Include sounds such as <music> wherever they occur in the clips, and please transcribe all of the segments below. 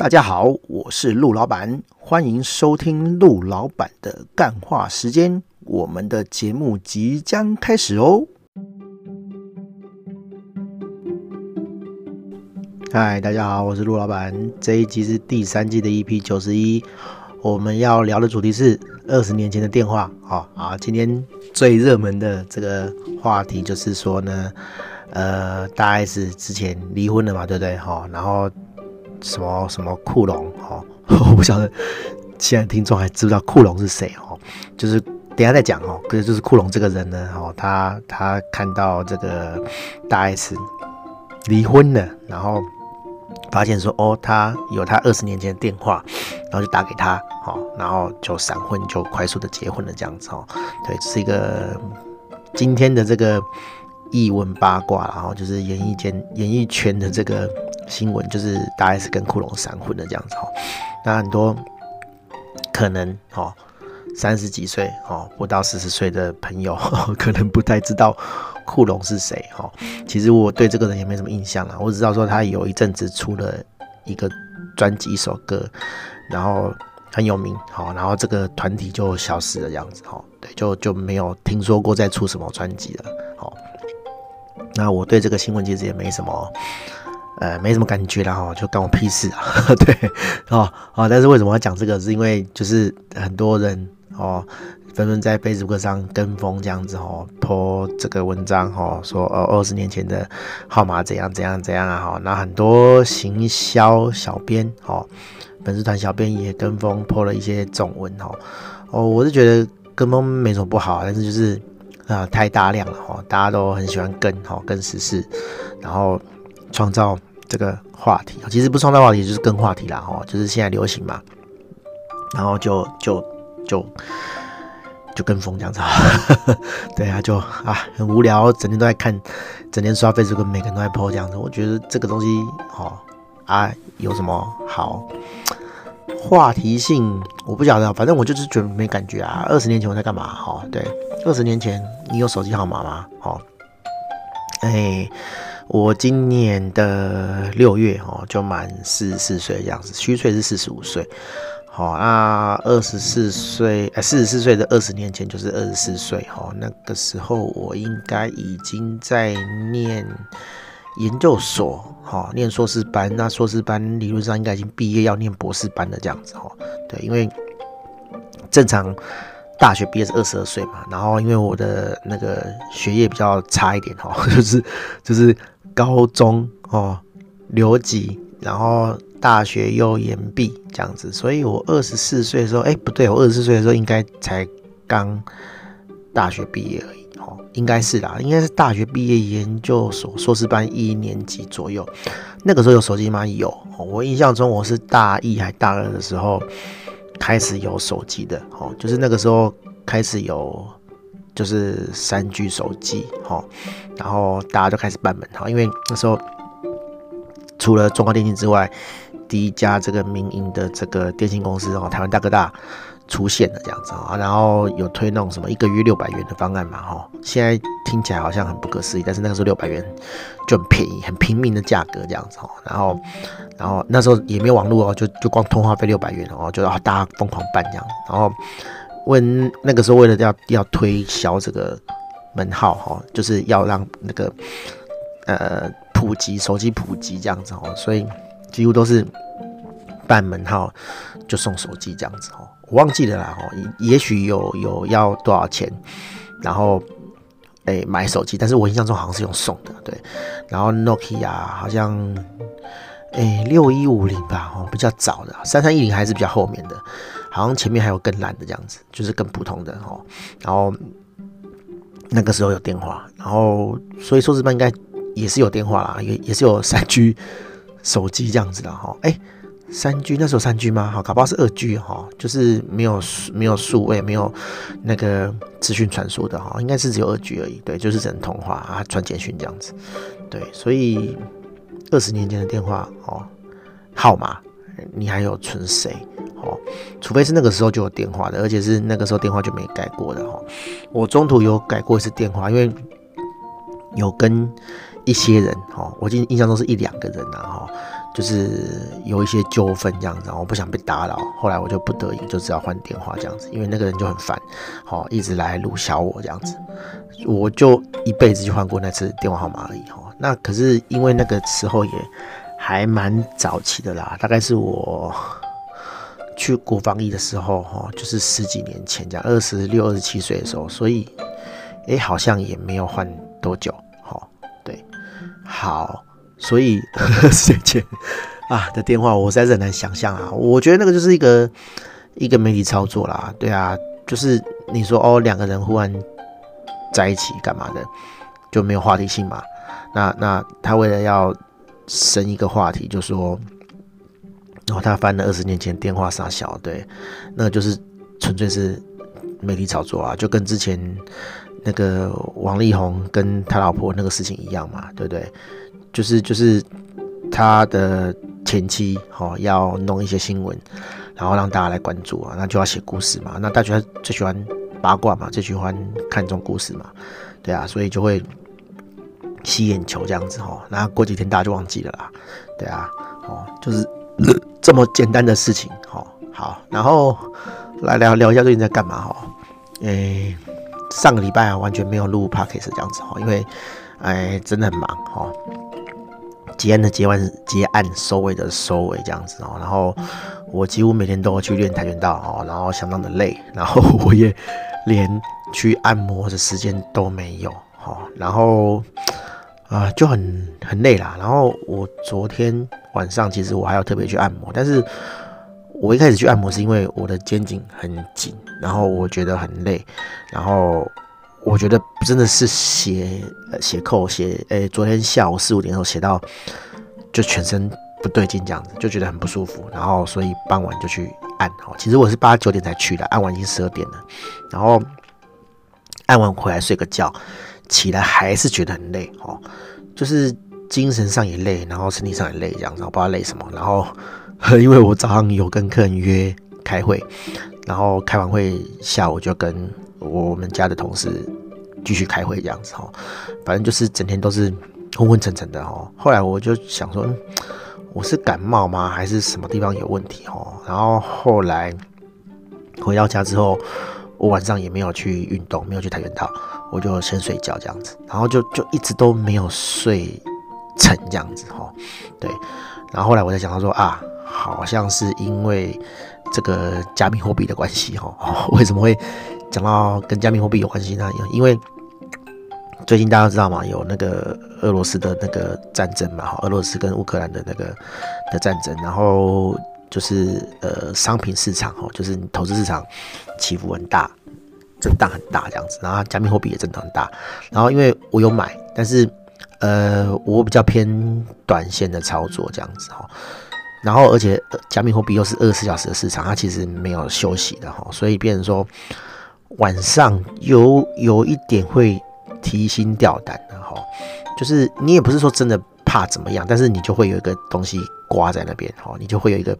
大家好，我是陆老板，欢迎收听陆老板的干话时间。我们的节目即将开始哦。嗨，大家好，我是陆老板。这一集是第三季的 EP 九十一，我们要聊的主题是二十年前的电话。好啊，今天最热门的这个话题就是说呢，呃，大 S 之前离婚了嘛，对不对？哈，然后。什么什么库龙哦，<laughs> 我不晓得现在听众还知不知道库龙是谁哦？就是等下再讲哦。可是就是库龙这个人呢，哦，他他看到这个大 S 离婚了，然后发现说哦，他有他二十年前的电话，然后就打给他，哦，然后就闪婚，就快速的结婚了这样子哦。对，是一个今天的这个艺文八卦，然后就是演艺圈演艺圈的这个。新闻就是大概是跟库龙闪婚的这样子哦，那很多可能哦三十几岁哦不到四十岁的朋友 <laughs> 可能不太知道库龙是谁哈。其实我对这个人也没什么印象了，我只知道说他有一阵子出了一个专辑一首歌，然后很有名好，然后这个团体就消失了这样子哈，对，就就没有听说过再出什么专辑了。哦，那我对这个新闻其实也没什么。呃，没什么感觉了哈，就干我屁事啊，<laughs> 对，哦哦，但是为什么要讲这个？是因为就是很多人哦，纷纷在 Facebook 上跟风这样子哦泼这个文章哦，说哦二十年前的号码怎样怎样怎样啊哈，那很多行销小编哦，粉丝团小编也跟风泼了一些总文哦，哦，我是觉得跟风没什么不好，但是就是啊、太大量了哈，大家都很喜欢跟哈跟时事，然后创造。这个话题其实不创造话题，就是跟话题啦，哈，就是现在流行嘛，然后就就就就跟风这样子，<laughs> 对啊，就啊很无聊，整天都在看，整天刷 Facebook，每个人都在 po 这样子。我觉得这个东西，哦啊，有什么好话题性？我不晓得，反正我就是觉得没感觉啊。二十年前我在干嘛？哈，对，二十年前你有手机号码吗？好，哎。我今年的六月哦，就满四十四岁这样子，虚岁是四十五岁。好，那二十四岁，哎，四十四岁的二十年前就是二十四岁。哈，那个时候我应该已经在念研究所，哈，念硕士班。那硕士班理论上应该已经毕业，要念博士班的这样子。哈，对，因为正常大学毕业是二十二岁嘛。然后因为我的那个学业比较差一点，哈，就 <laughs> 是就是。高中哦留级，然后大学又延毕这样子，所以我二十四岁的时候，哎不对，我二十四岁的时候应该才刚大学毕业而已哦，应该是啦，应该是大学毕业研究所硕士班一年级左右，那个时候有手机吗？有，我印象中我是大一还大二的时候开始有手机的哦，就是那个时候开始有。就是三 G 手机，哈，然后大家就开始办门号，因为那时候除了中华电信之外，第一家这个民营的这个电信公司哦，台湾大哥大出现了这样子啊，然后有推那种什么一个月六百元的方案嘛，哈，现在听起来好像很不可思议，但是那个时候六百元就很便宜，很平民的价格这样子哦，然后然后那时候也没有网络哦，就就光通话费六百元哦，就啊大家疯狂办这样，然后。问那个时候为了要要推销这个门号哈，就是要让那个呃普及手机普及这样子哦，所以几乎都是办门号就送手机这样子哦，我忘记了啦哦，也许有有要多少钱，然后诶买手机，但是我印象中好像是用送的对，然后 Nokia 好像诶六一五零吧哦，比较早的，三三一零还是比较后面的。好像前面还有更烂的这样子，就是更普通的哦。然后那个时候有电话，然后所以硕士班应该也是有电话啦，也也是有三 G 手机这样子的哈。哎，三 G 那时候三 G 吗？好，搞不好是二 G 哈，就是没有没有数位，没有那个资讯传输的哈，应该是只有二 G 而已。对，就是只能通话啊，传简讯这样子。对，所以二十年前的电话哦，号码你还有存谁？哦，除非是那个时候就有电话的，而且是那个时候电话就没改过的哈。我中途有改过一次电话，因为有跟一些人哈，我记印象中是一两个人呐哈，就是有一些纠纷这样子，我不想被打扰，后来我就不得已就只好换电话这样子，因为那个人就很烦，好一直来鲁小我这样子，我就一辈子就换过那次电话号码而已哈。那可是因为那个时候也还蛮早期的啦，大概是我去国防役的时候哈，就是十几年前这样，二十六、二十七岁的时候，所以哎、好像也没有换多久，好对，好。所以 <laughs> 睡前啊的电话，我实在是很难想象啊。我觉得那个就是一个一个媒体操作啦，对啊，就是你说哦，两个人忽然在一起干嘛的，就没有话题性嘛。那那他为了要生一个话题，就说，然后他翻了二十年前电话傻小，对，那就是纯粹是媒体炒作啊，就跟之前那个王力宏跟他老婆那个事情一样嘛，对不对？就是就是他的前妻、哦、要弄一些新闻，然后让大家来关注啊，那就要写故事嘛。那大家最喜欢八卦嘛，最喜欢看这种故事嘛，对啊，所以就会吸眼球这样子哈、哦。那过几天大家就忘记了啦，对啊，哦，就是 <coughs> 这么简单的事情、哦。好，然后来聊聊一下最近在干嘛哈？诶、上个礼拜啊完全没有录 podcast 这样子哈，因为哎真的很忙哈。结案的结完，结案收尾的收尾，这样子哦。然后我几乎每天都要去练跆拳道哦，然后相当的累，然后我也连去按摩的时间都没有哦。然后啊、就很很累啦。然后我昨天晚上其实我还要特别去按摩，但是我一开始去按摩是因为我的肩颈很紧，然后我觉得很累，然后。我觉得真的是写写扣写，诶、昨天下午四五点的时候写到，就全身不对劲这样子，就觉得很不舒服，然后所以傍晚就去按。哦，其实我是八九点才去的，按完已经十二点了，然后按完回来睡个觉，起来还是觉得很累哦，就是精神上也累，然后身体上也累，这样子，我不知道累什么。然后 <laughs> 因为我早上有跟客人约开会，然后开完会下午就跟。我们家的同事继续开会这样子哈，反正就是整天都是昏昏沉沉的哈。后来我就想说，我是感冒吗？还是什么地方有问题哈？然后后来回到家之后，我晚上也没有去运动，没有去跆拳道，我就先睡觉这样子，然后就就一直都没有睡成这样子哈。对，然后后来我才想到说啊，好像是因为这个加密货币的关系哈，<laughs> 为什么会？讲到跟加密货币有关系呢，因为最近大家知道嘛，有那个俄罗斯的那个战争嘛，哈，俄罗斯跟乌克兰的那个的战争，然后就是呃商品市场哈，就是你投资市场起伏很大，震荡很大这样子，然后加密货币也震荡很大，然后因为我有买，但是呃我比较偏短线的操作这样子哈，然后而且加密货币又是二十四小时的市场，它其实没有休息的哈，所以变成说。晚上有有一点会提心吊胆的哈，就是你也不是说真的怕怎么样，但是你就会有一个东西挂在那边哈，你就会有一个，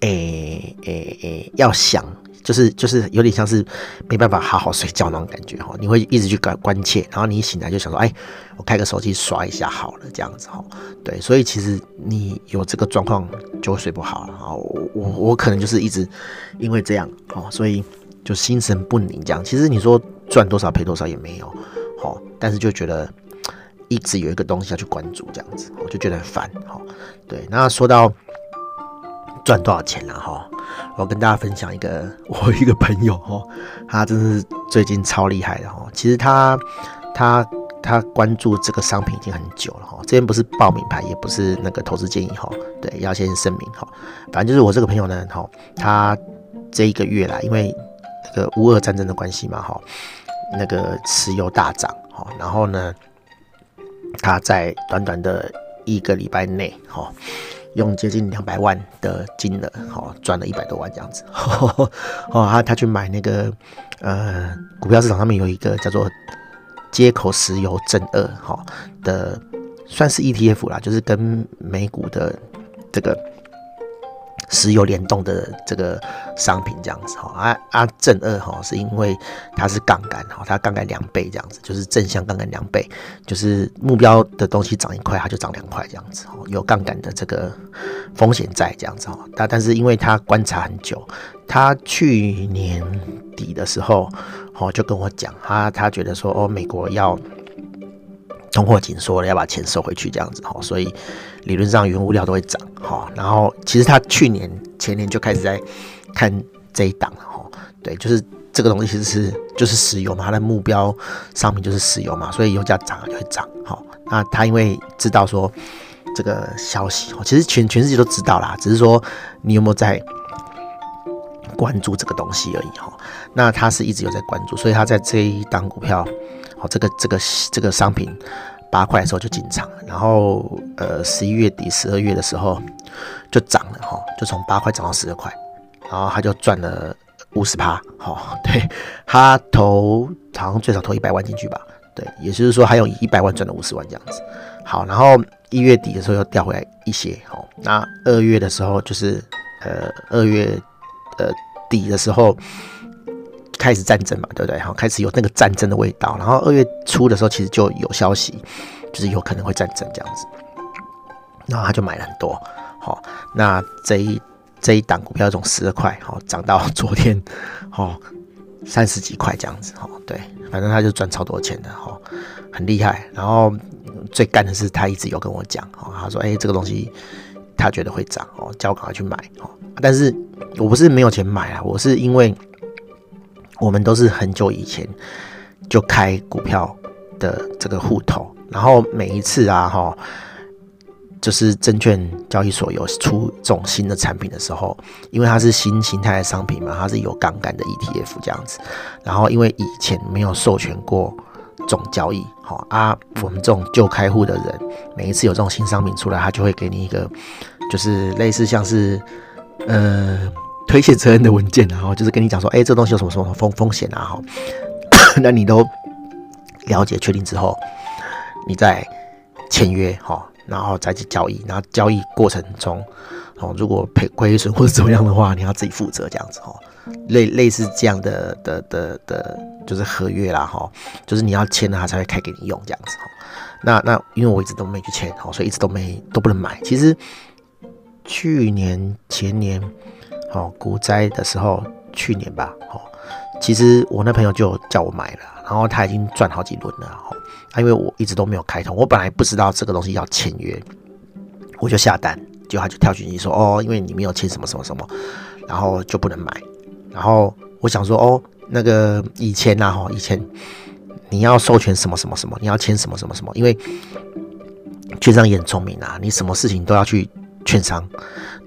诶诶诶，要想就是就是有点像是没办法好好睡觉那种感觉哈，你会一直去关关切，然后你一醒来就想说，哎，我开个手机刷一下好了这样子哈，对，所以其实你有这个状况就会睡不好了啊，我我我可能就是一直因为这样哦，所以。就心神不宁这样，其实你说赚多少赔多少也没有，好，但是就觉得一直有一个东西要去关注这样子，我就觉得很烦，好，对。那说到赚多少钱了哈，我跟大家分享一个 <laughs> 我一个朋友哈，他真是最近超厉害的哈。其实他他他关注这个商品已经很久了哈，这边不是报名牌，也不是那个投资建议哈，对，要先声明哈。反正就是我这个朋友呢，哈，他这一个月来，因为个乌俄战争的关系嘛，哈，那个石油大涨，哈，然后呢，他在短短的一个礼拜内，哈，用接近两百万的金额，哈，赚了一百多万这样子，<laughs> 哦，他他去买那个，呃，股票市场上面有一个叫做街口石油正二，哈的，算是 ETF 啦，就是跟美股的这个。石油联动的这个商品这样子哈。啊啊，正二哈是因为它是杠杆哈，它杠杆两倍这样子，就是正向杠杆两倍，就是目标的东西涨一块，它就涨两块这样子哦，有杠杆的这个风险在这样子哈。但但是因为他观察很久，他去年底的时候哦就跟我讲，他他觉得说哦美国要。通货紧缩了，要把钱收回去，这样子哈，所以理论上原物料都会涨哈。然后其实他去年前年就开始在看这一档了哈，对，就是这个东西其实是就是石油嘛，它的目标商品就是石油嘛，所以油价涨了就会涨哈。那他因为知道说这个消息，其实全全世界都知道啦，只是说你有没有在关注这个东西而已哈。那他是一直有在关注，所以他在这一档股票。哦，这个这个这个商品八块的时候就进场，然后呃十一月底十二月的时候就涨了哈，就从八块涨到十二块，然后他就赚了五十趴，好，<laughs> 对，他投好像最少投一百万进去吧，对，也就是说还有一百万赚了五十万这样子，好，然后一月底的时候又掉回来一些，哦，那二月的时候就是呃二月呃底的时候。开始战争嘛，对不对？好，开始有那个战争的味道。然后二月初的时候，其实就有消息，就是有可能会战争这样子。然后他就买了很多，好，那这一这一档股票从十二块，好，涨到昨天，好，三十几块这样子，哈，对，反正他就赚超多钱的，哈，很厉害。然后最干的是，他一直有跟我讲，哦，他说，哎，这个东西他觉得会涨，哦，叫我赶快去买，哦，但是我不是没有钱买啊，我是因为。我们都是很久以前就开股票的这个户头，然后每一次啊，哈，就是证券交易所有出这种新的产品的时候，因为它是新形态的商品嘛，它是有杠杆的 ETF 这样子，然后因为以前没有授权过总交易，好啊，我们这种旧开户的人，每一次有这种新商品出来，他就会给你一个，就是类似像是，呃。推卸责任的文件，然后就是跟你讲说，哎、这东西有什么什么风风险啊？哈，<coughs> 那你都了解确定之后，你再签约哈，然后再去交易，然后交易过程中，哦，如果赔亏损或者怎么样的话，你要自己负责这样子哦，类类似这样的的的的，就是合约啦哈，就是你要签了他才会开给你用这样子哈。那那因为我一直都没去签，哦所以一直都没都不能买。其实去年前年。哦，股灾的时候，去年吧，哦，其实我那朋友就叫我买了，然后他已经赚好几轮了，哦，他因为我一直都没有开通，我本来不知道这个东西要签约，我就下单，结果他就跳讯息说，哦，因为你没有签什么什么什么，然后就不能买，然后我想说，哦，那个以前呐，哈，以前你要授权什么什么什么，你要签什么什么什么，因为券商也很聪明啊，你什么事情都要去。券商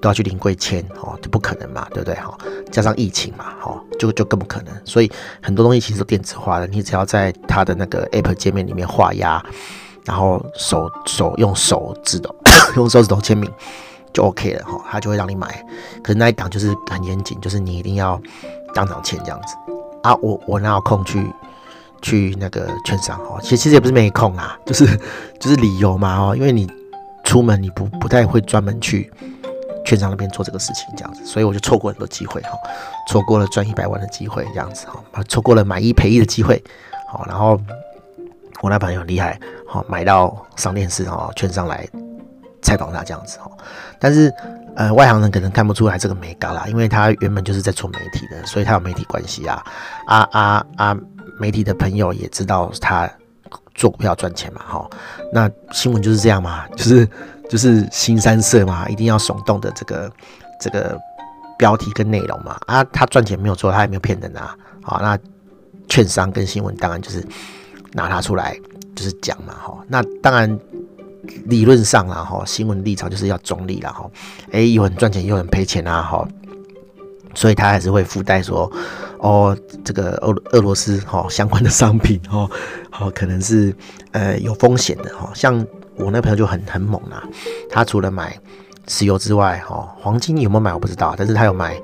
都要去临柜签哦，就不可能嘛，对不对？哈，加上疫情嘛，哈，就就更不可能。所以很多东西其实都电子化的，你只要在它的那个 App 界面里面画押，然后手手用手指头 <coughs> 用手指头签名就 OK 了哈，他就会让你买。可是那一档就是很严谨，就是你一定要当场签这样子啊。我我哪有空去去那个券商哦？其实其实也不是没空啊，就是就是理由嘛哦，因为你。出门你不不太会专门去券商那边做这个事情，这样子，所以我就错过很多机会哈，错过了赚一百万的机会，这样子哈，错过了买一赔一的机会，好，然后我那朋友很厉害，好，买到上电视哈，券商来采访他这样子哈，但是呃外行人可能看不出来这个眉角啦，因为他原本就是在做媒体的，所以他有媒体关系啊，啊啊啊，媒体的朋友也知道他。做股票赚钱嘛，哈，那新闻就是这样嘛，就是就是新三色嘛，一定要耸动的这个这个标题跟内容嘛，啊，他赚钱没有错，他也没有骗人啊，好，那券商跟新闻当然就是拿他出来就是讲嘛，哈，那当然理论上啦，哈，新闻立场就是要中立啦，哈，哎，有人赚钱，有人赔钱啊，哈。所以他还是会附带说，哦，这个俄俄罗斯哈相关的商品哈，好可能是呃有风险的哈。像我那朋友就很很猛啊，他除了买石油之外哈，黄金有没有买我不知道，但是他有买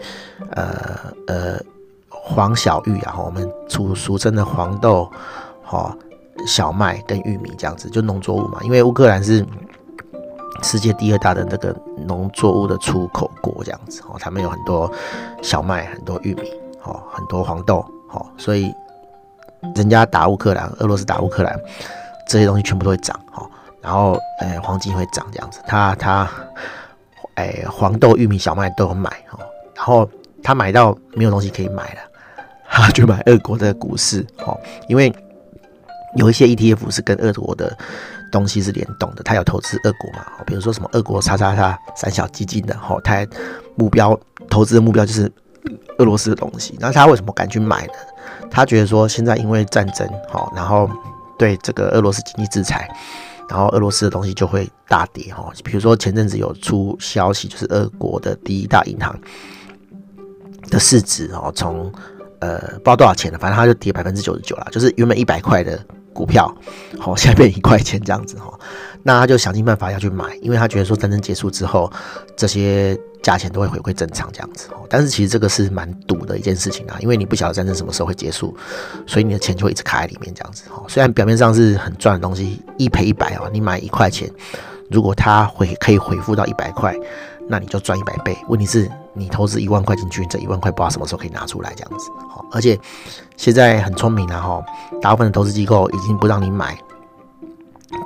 呃呃黄小玉啊，我们俗俗称的黄豆哈小麦跟玉米这样子，就农作物嘛，因为乌克兰是世界第二大的那个农作物的出口国这样子哦，他们有很多小麦、很多玉米哦，很多黄豆哦，所以人家打乌克兰，俄罗斯打乌克兰，这些东西全部都会涨哦。然后，呃，黄金会涨这样子，他他，哎，黄豆、玉米、小麦都有买哦。然后他买到没有东西可以买了，他就买俄国的股市哦，因为有一些 ETF 是跟俄国的。东西是联动的，他有投资俄国嘛？比如说什么俄国叉叉叉三小基金的，吼，他目标投资的目标就是俄罗斯的东西。那他为什么敢去买呢？他觉得说现在因为战争，吼，然后对这个俄罗斯经济制裁，然后俄罗斯的东西就会大跌，哈。比如说前阵子有出消息，就是俄国的第一大银行的市值，哦，从呃不知道多少钱了，反正它就跌百分之九十九了，就是原本一百块的。股票，好，<laughs> 现在变一块钱这样子哈，那他就想尽办法要去买，因为他觉得说战争结束之后，这些价钱都会回归正常这样子。哦但是其实这个是蛮赌的一件事情啊，因为你不晓得战争什么时候会结束，所以你的钱就会一直卡在里面这样子。哈，虽然表面上是很赚的东西，一赔一百啊，你买一块钱，如果它回可以回复到一百块，那你就赚一百倍。问题是，你投资一万块进去，这一万块不知道什么时候可以拿出来这样子。好，而且现在很聪明了哈，大部分的投资机构已经不让你买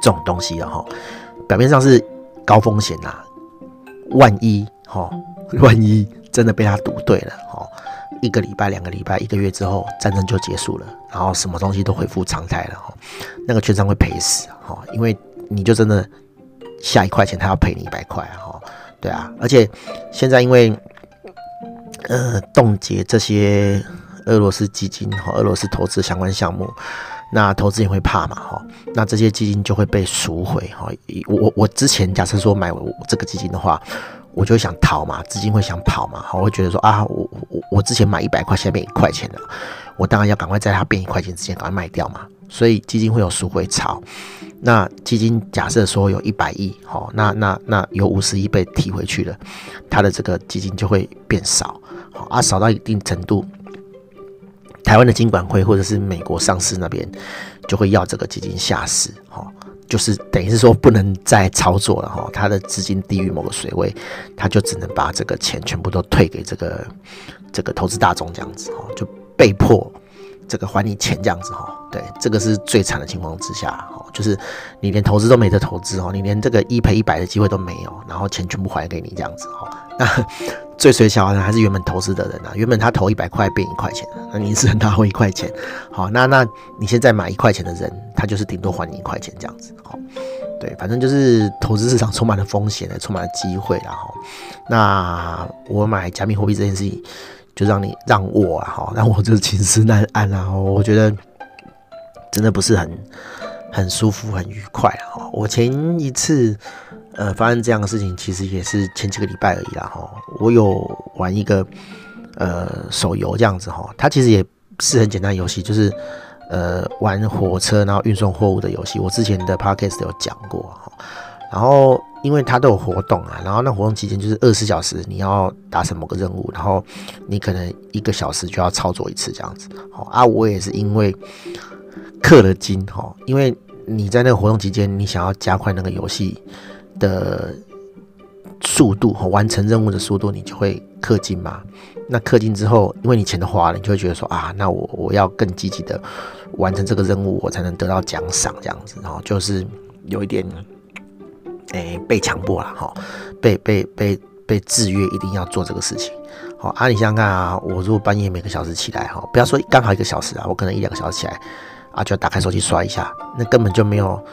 这种东西了哈。表面上是高风险呐，万一哈，<laughs> 万一真的被他赌对了哈，一个礼拜、两个礼拜、一个月之后，战争就结束了，然后什么东西都恢复常态了哈，那个券商会赔死哈，因为你就真的下一块钱，他要赔你一百块哈，对啊，而且现在因为。呃，冻结这些俄罗斯基金和俄罗斯投资相关项目，那投资人会怕嘛？哈，那这些基金就会被赎回哈。我我我之前假设说买这个基金的话，我就想逃嘛，资金会想跑嘛，我会觉得说啊，我我我之前买一百块，现在变一块钱了，我当然要赶快在它变一块钱之前赶快卖掉嘛。所以基金会有赎回潮。那基金假设说有一百亿，哈，那那那有五十亿被提回去了，它的这个基金就会变少。啊，少到一定程度，台湾的金管会或者是美国上市那边就会要这个基金下市，哈，就是等于是说不能再操作了，哈，他的资金低于某个水位，他就只能把这个钱全部都退给这个这个投资大众这样子，哈，就被迫这个还你钱这样子，哈，对，这个是最惨的情况之下，哈，就是你连投资都没得投资，哦，你连这个一赔一百的机会都没有，然后钱全部还给你这样子，哈，<laughs> 那。最衰小的还是原本投资的人啊，原本他投一百块变一块钱，那你只能拿回一块钱。好，那那你现在买一块钱的人，他就是顶多还你一块钱这样子。好，对，反正就是投资市场充满了风险的，充满了机会然后，那我买加密货币这件事情，就让你让我啊，哈，让我就寝食难安啊。我觉得真的不是很很舒服、很愉快啊。我前一次。呃，发生这样的事情其实也是前几个礼拜而已啦哈。我有玩一个呃手游这样子哈，它其实也是很简单游戏，就是呃玩火车然后运送货物的游戏。我之前的 podcast 有讲过哈。然后因为它都有活动啊，然后那活动期间就是二十四小时你要达成某个任务，然后你可能一个小时就要操作一次这样子。好啊，我也是因为氪了金哈，因为你在那个活动期间，你想要加快那个游戏。的速度和完成任务的速度，你就会氪金嘛。那氪金之后，因为你钱都花了，你就会觉得说啊，那我我要更积极的完成这个任务，我才能得到奖赏这样子。然后就是有一点，诶、被强迫了哈，被被被被制约，一定要做这个事情。好啊，你想想看啊，我如果半夜每个小时起来哈，不要说刚好一个小时啊，我可能一两个小时起来啊，就要打开手机刷一下，那根本就没有。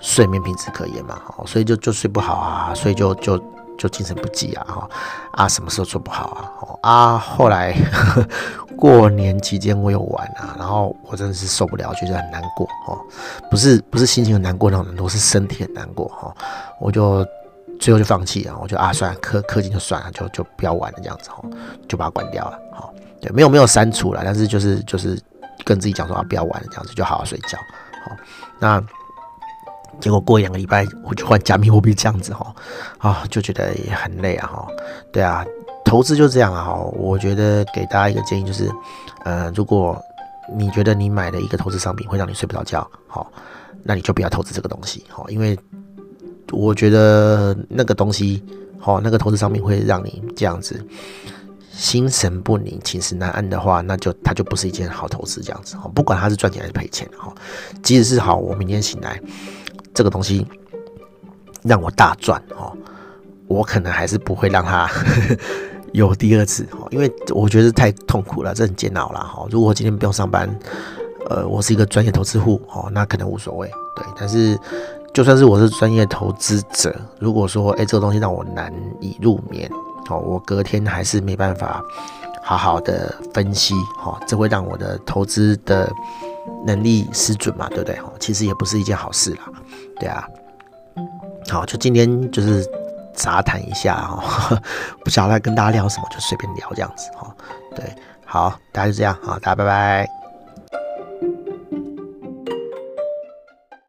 睡眠品质可言嘛，所以就就睡不好啊，所以就就就精神不济啊，哈啊，什么时候做不好啊？哦啊，后来呵 <laughs> 呵过年期间我有玩啊，然后我真的是受不了，觉得很难过哦，不是不是心情很难过那种难过，是身体很难过哈，我就最后就放弃了，我就啊算了，氪氪金就算了，就就不要玩了这样子哈，就把它关掉了，好，对，没有没有删除了，但是就是就是跟自己讲说啊不要玩了这样子，就好好睡觉，好，那。结果过两个礼拜，我就换加密货币这样子哈，啊，就觉得也很累啊哈。对啊，投资就这样啊哈。我觉得给大家一个建议就是，呃，如果你觉得你买的一个投资商品会让你睡不着觉，好，那你就不要投资这个东西，好，因为我觉得那个东西，哦，那个投资商品会让你这样子心神不宁、寝食难安的话，那就它就不是一件好投资。这样子，不管它是赚钱还是赔钱，哈，即使是好，我明天醒来，这个东西让我大赚，哦，我可能还是不会让他 <laughs> 有第二次，哦，因为我觉得太痛苦了，这很煎熬了，哈。如果今天不用上班，呃，我是一个专业投资户，哦，那可能无所谓，对，但是。就算是我是专业投资者，如果说哎、这个东西让我难以入眠，哦，我隔天还是没办法好好的分析，哦，这会让我的投资的能力失准嘛，对不对？哦，其实也不是一件好事啦，对啊。好，就今天就是杂谈一下哈，不晓得跟大家聊什么，就随便聊这样子哈。对，好，大家就这样，好，大家拜拜。